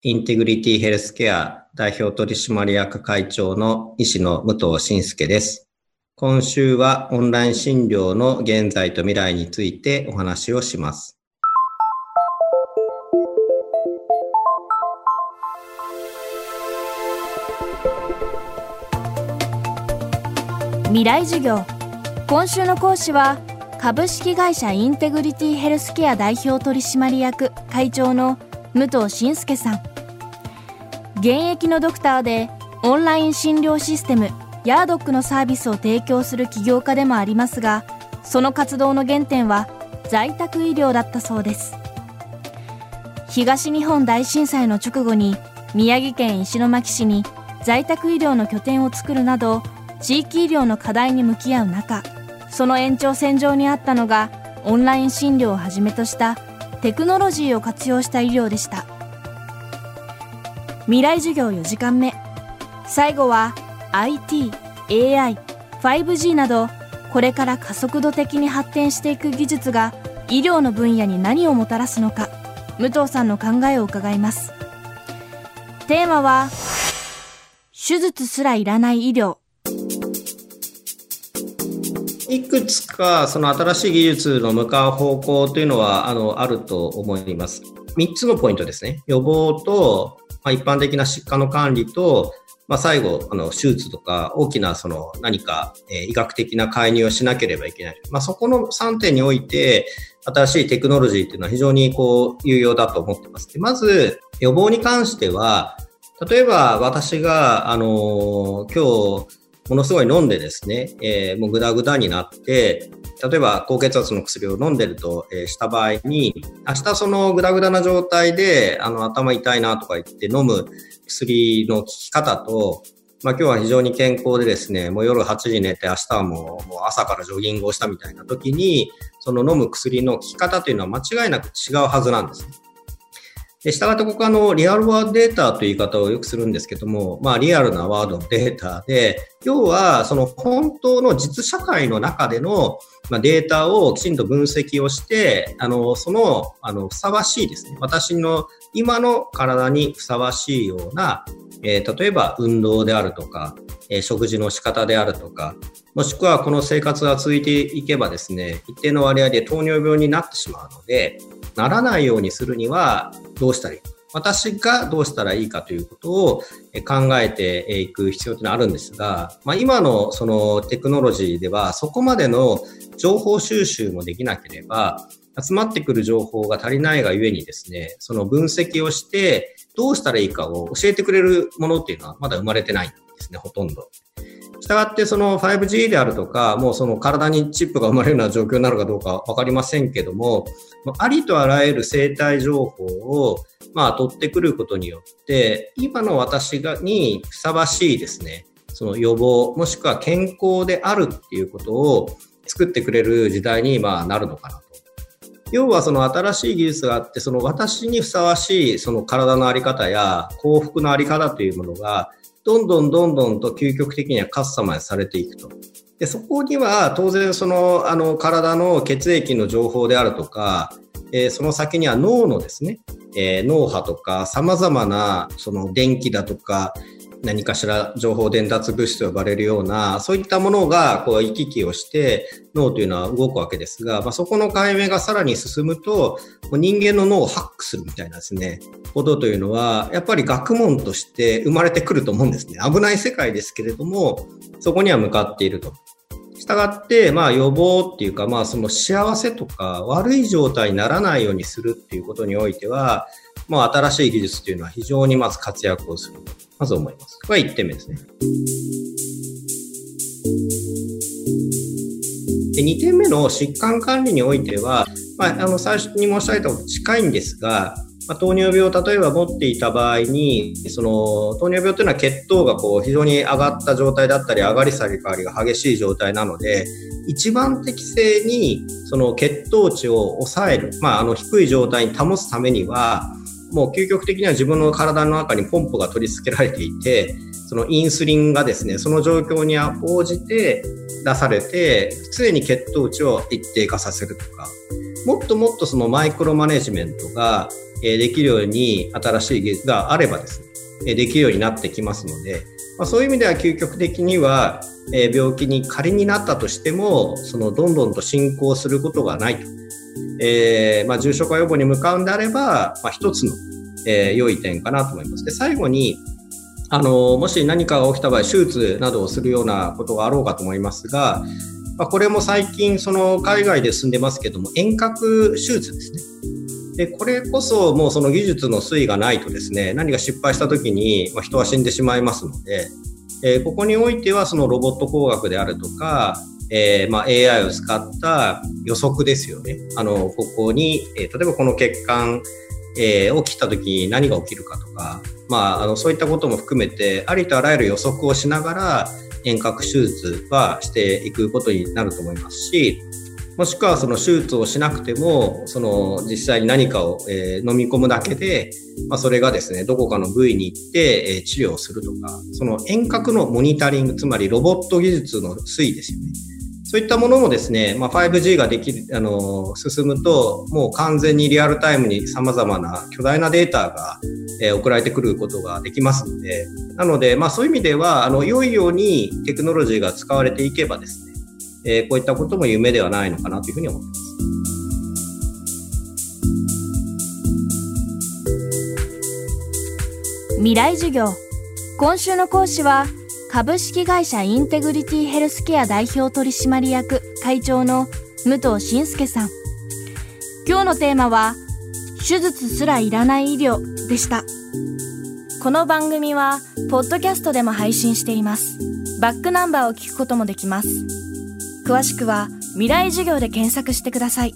インテグリティヘルスケア代表取締役会長の医師の武藤信介です。今週はオンライン診療の現在と未来についてお話をします。未来授業今週の講師は株式会社インテグリティヘルスケア代表取締役会長の武藤信介さん。現役のドクターでオンライン診療システムヤードックのサービスを提供する起業家でもありますがその活動の原点は在宅医療だったそうです。東日本大震災の直後に宮城県石巻市に在宅医療の拠点を作るなど地域医療の課題に向き合う中その延長線上にあったのがオンライン診療をはじめとしたテクノロジーを活用した医療でした。未来授業4時間目。最後は IT、AI、5G などこれから加速度的に発展していく技術が医療の分野に何をもたらすのか武藤さんの考えを伺います。テーマは手術すらいらない医療。いくつかその新しい技術の向かう方向というのはあのあると思います。3つのポイントですね。予防とまあ、一般的な疾患の管理と、まあ、最後、あの、手術とか、大きな、その、何か、え、医学的な介入をしなければいけない。まあ、そこの3点において、新しいテクノロジーっていうのは非常に、こう、有用だと思ってます。でまず、予防に関しては、例えば、私が、あの、今日、ものすごい飲んでですね、えー、もうぐだぐだになって、例えば高血圧の薬を飲んでると、えー、した場合に、明日そのグダグダな状態で、あの、頭痛いなとか言って飲む薬の効き方と、まあ今日は非常に健康でですね、もう夜8時寝て明日はもうもう朝からジョギングをしたみたいな時に、その飲む薬の効き方というのは間違いなく違うはずなんですね。で、したがってここあの、リアルワードデータという言い方をよくするんですけども、まあ、リアルなワードのデータで、要は、その本当の実社会の中での、まあ、データをきちんと分析をして、あの、その、あの、ふさわしいですね。私の今の体にふさわしいような、えー、例えば運動であるとか、えー、食事の仕方であるとか、もしくはこの生活が続いていけばですね、一定の割合で糖尿病になってしまうので、ならないようにするにはどうしたらいい？か。私がどうしたらいいかということを考えていく必要というのはあるんですが、まあ、今のそのテクノロジーではそこまでの情報収集もできなければ、集まってくる情報が足りないがゆえにですね、その分析をしてどうしたらいいかを教えてくれるものっていうのはまだ生まれてないんですね、ほとんど。したがってその 5G であるとか、もうその体にチップが生まれるような状況になるかどうかわかりませんけども、ありとあらゆる生体情報をまあ取ってくることによって、今の私がにふさわしいですね、その予防、もしくは健康であるっていうことを作ってくれる時代にまあなるのかなと。要はその新しい技術があって、その私にふさわしいその体のあり方や幸福のあり方というものがどんどんどんどんと究極的にはカスタマイズされていくと。で、そこには当然その、あの、体の血液の情報であるとか、えー、その先には脳のですね、えー、脳波とか様々なその電気だとか、何かしら情報伝達物質と呼ばれるような、そういったものがこう行き来をして脳というのは動くわけですが、まあ、そこの解明がさらに進むと、人間の脳をハックするみたいなですね、ことというのは、やっぱり学問として生まれてくると思うんですね。危ない世界ですけれども、そこには向かっていると。したがって、まあ予防っていうか、まあその幸せとか悪い状態にならないようにするっていうことにおいては、まあ新しい技術っていうのは非常にまず活躍をすると、まず思います。これが1点目ですね。で2点目の疾患管理においては、まあ、あの最初に申し上げたこと近いんですが、まあ、糖尿病を例えば持っていた場合に、その糖尿病というのは血糖がこう非常に上がった状態だったり、上がり下がりが激しい状態なので、一番適正にその血糖値を抑える、まあ、あの低い状態に保つためには、もう究極的には自分の体の中にポンプが取り付けられていて、そのインスリンがですね、その状況に応じて出されて、常に血糖値を一定化させるとか、もっともっとそのマイクロマネジメントができるように新しい技術があればですね、できるようになってきますので、まあ、そういう意味では究極的には、え病気に仮になったとしても、そのどんどんと進行することがないと。えー、まあ、重症化予防に向かうんであれば、まあ、一つの、えー、良い点かなと思います。で、最後に、あの、もし何かが起きた場合、手術などをするようなことがあろうかと思いますが、ま、これも最近、その海外で進んでますけども、遠隔手術ですね。で、これこそもうその技術の推移がないとですね、何か失敗した時に、人は死んでしまいますので、えー、ここにおいてはそのロボット工学であるとか、えー、まあ、AI を使った予測ですよね。あの、ここに、えー、例えばこの血管、えー、を切った時に何が起きるかとか、まあ、あの、そういったことも含めて、ありとあらゆる予測をしながら、遠隔手術はしていくことになると思いますし、もしくはその手術をしなくても、その実際に何かを、えー、飲み込むだけで、まあ、それがですね、どこかの部位に行って、え、治療するとか、その遠隔のモニタリング、つまりロボット技術の推移ですよね。そういったものもですね、まあ、5G ができる、あの、進むと、もう完全にリアルタイムに様々な巨大なデータが、えー、送られてくることができますので、なので、まあそういう意味では、あの、良いようにテクノロジーが使われていけばですね、えー、こういったことも夢ではないのかなというふうに思ってます。未来授業今週の講師は株式会社インテグリティヘルスケア代表取締役会長の武藤信介さん。今日のテーマは、手術すらいらない医療でした。この番組は、ポッドキャストでも配信しています。バックナンバーを聞くこともできます。詳しくは、未来授業で検索してください。